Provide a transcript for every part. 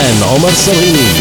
and Omar Salini.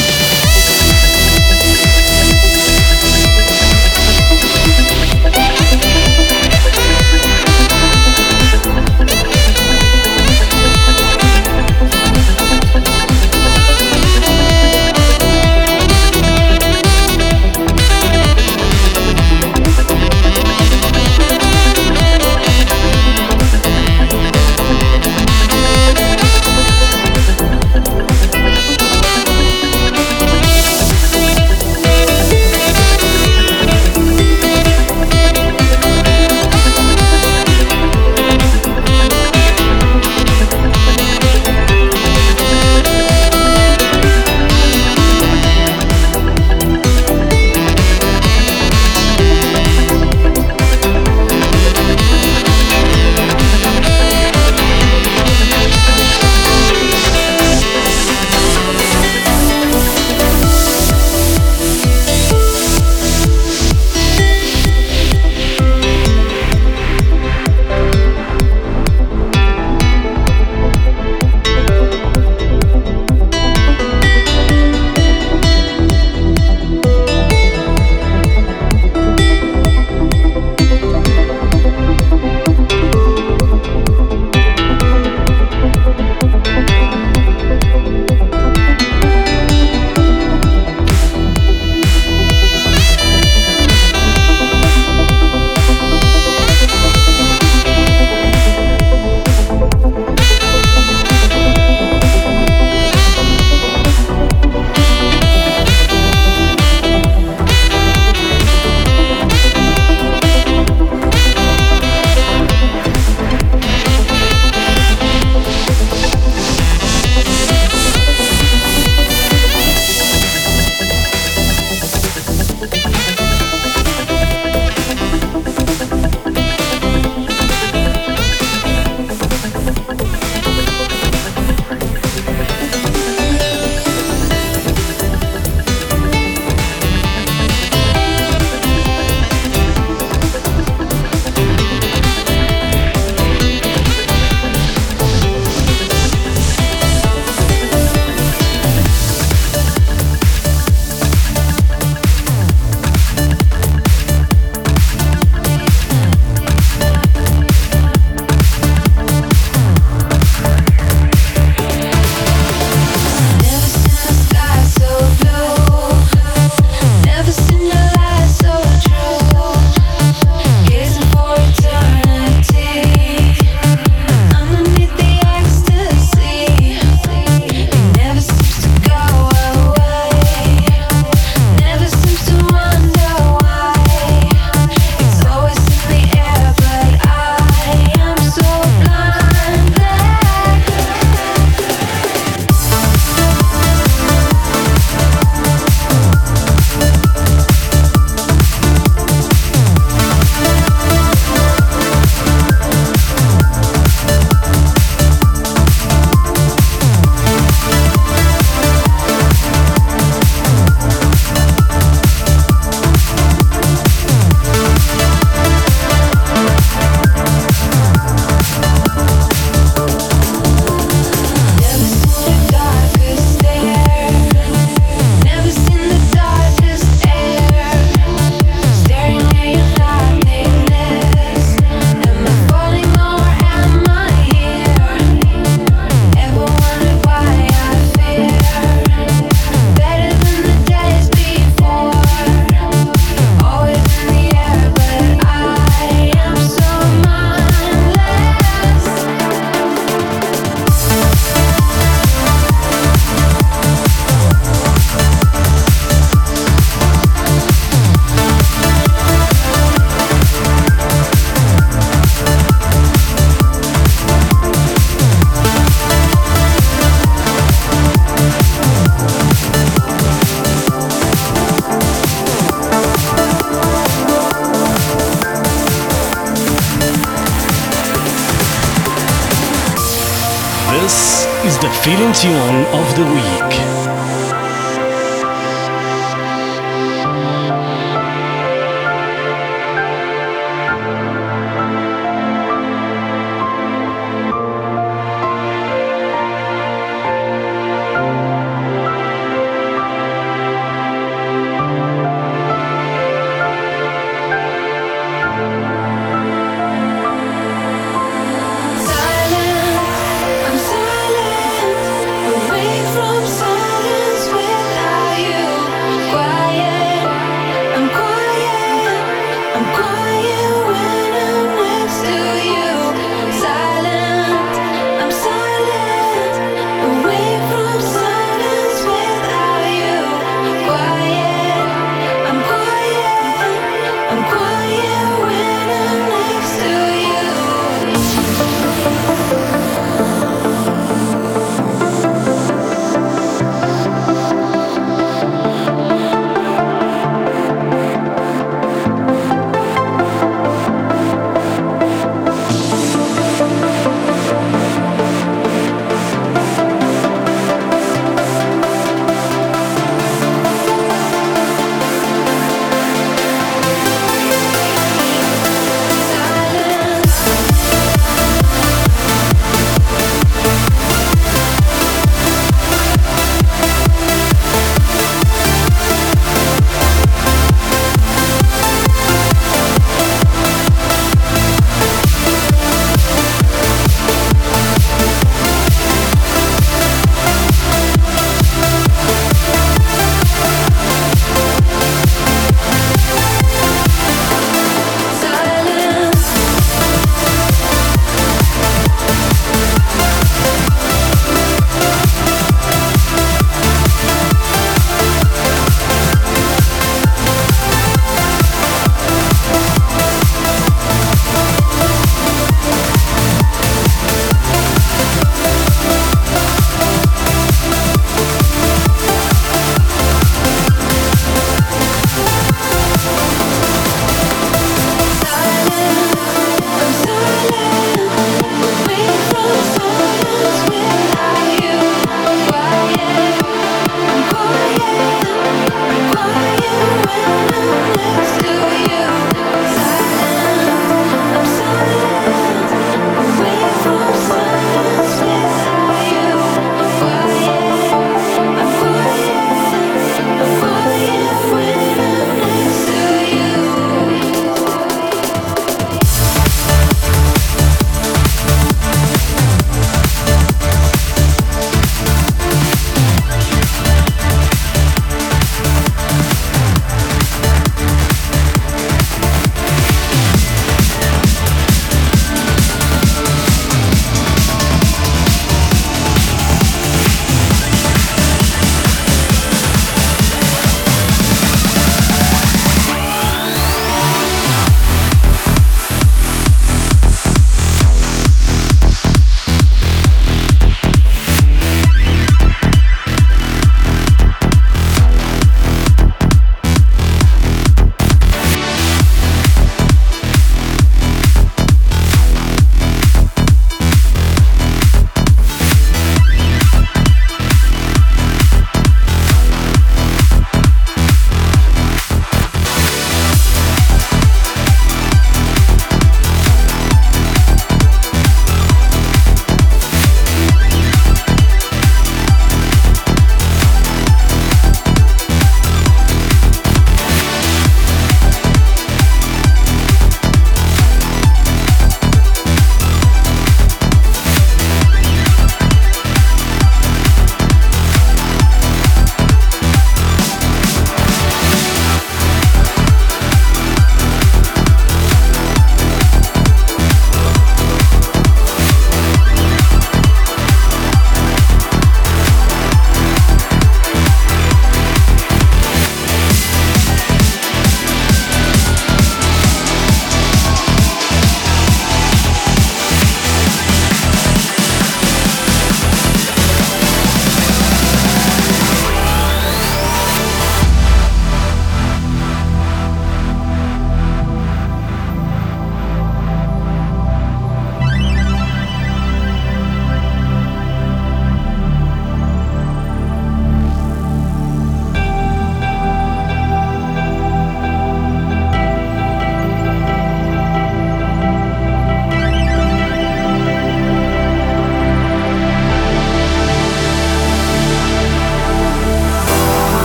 Tune of the week.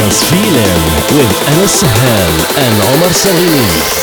Feeling with Anas Sahel and Omar Salini.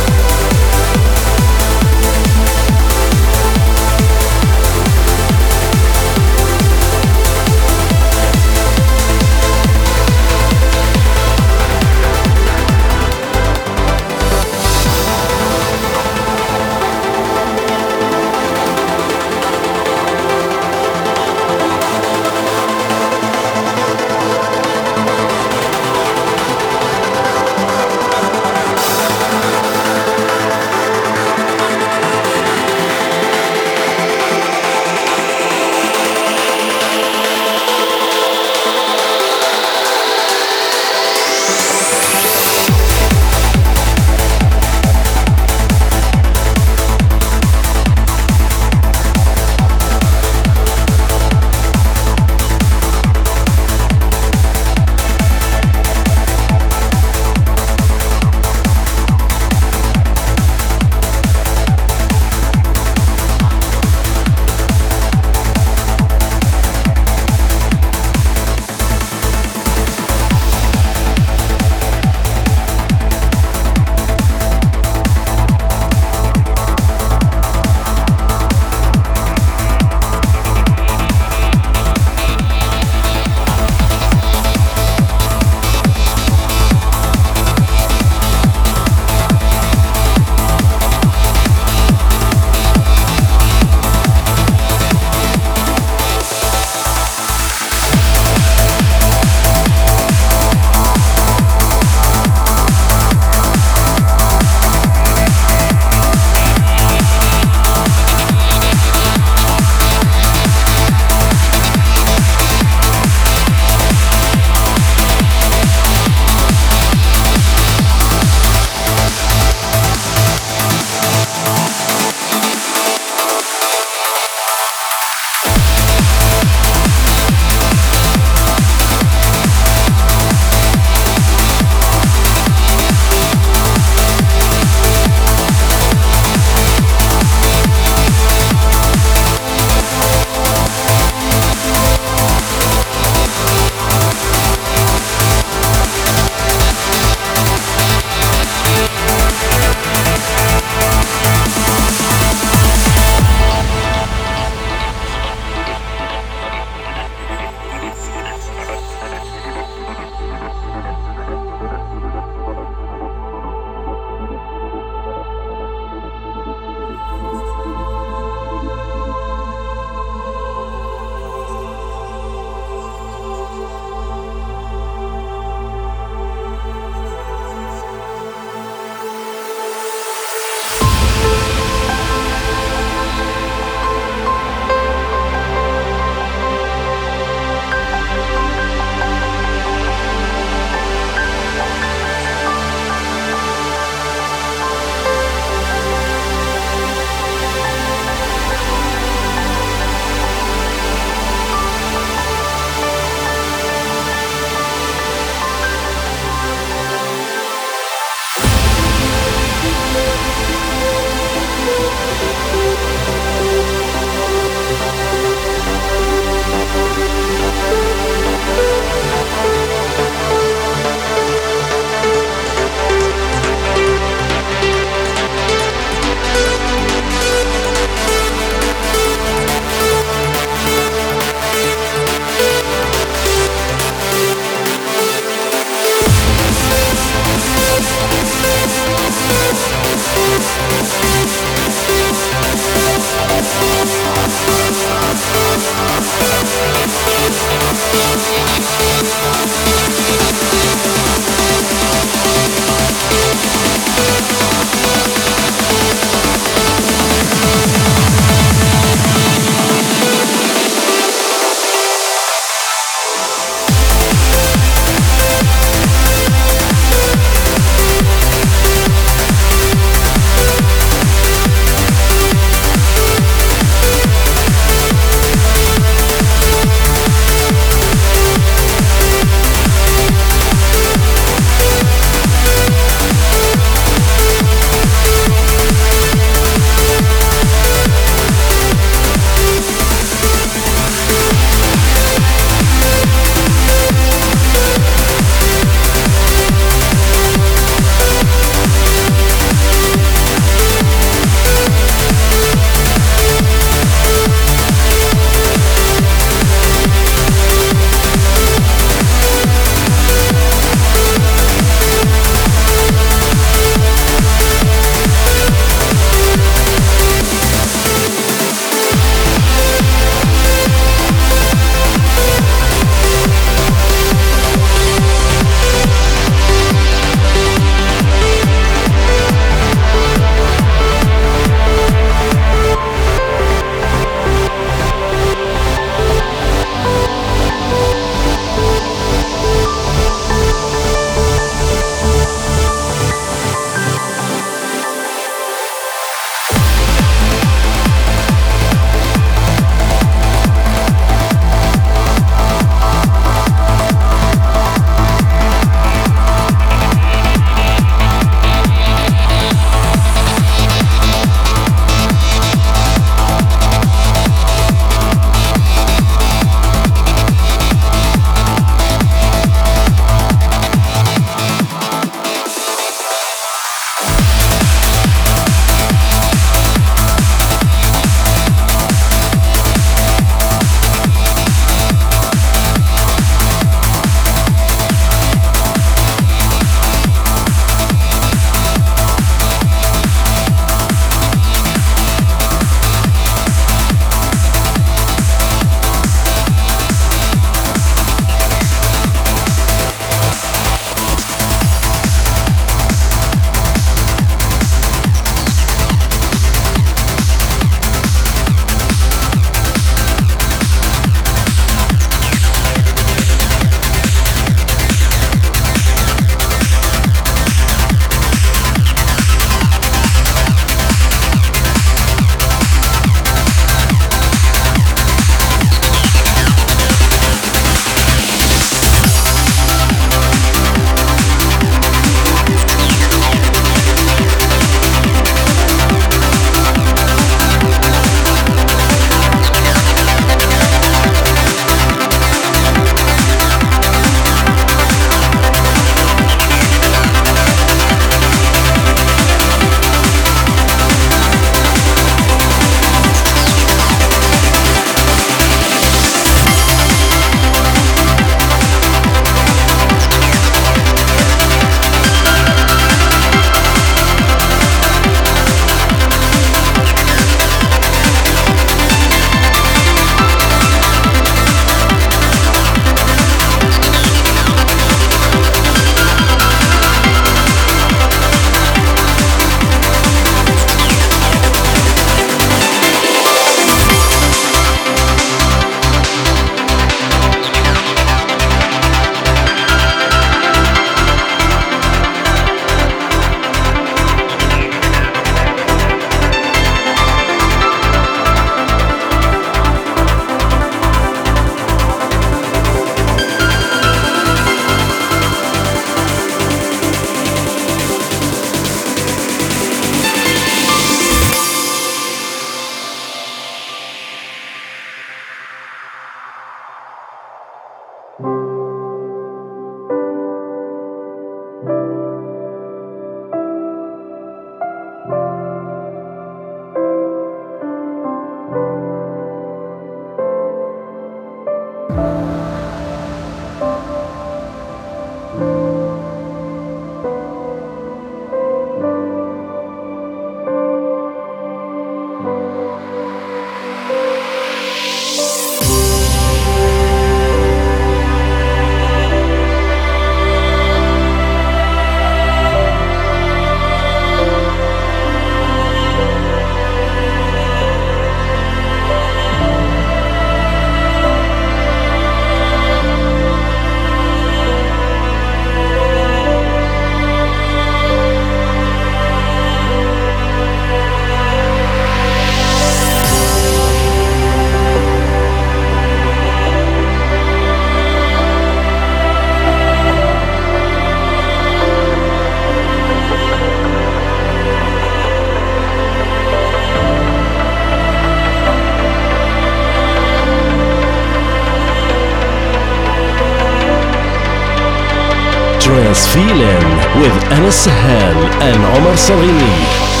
With Anas Sahal and Omar Sarghini.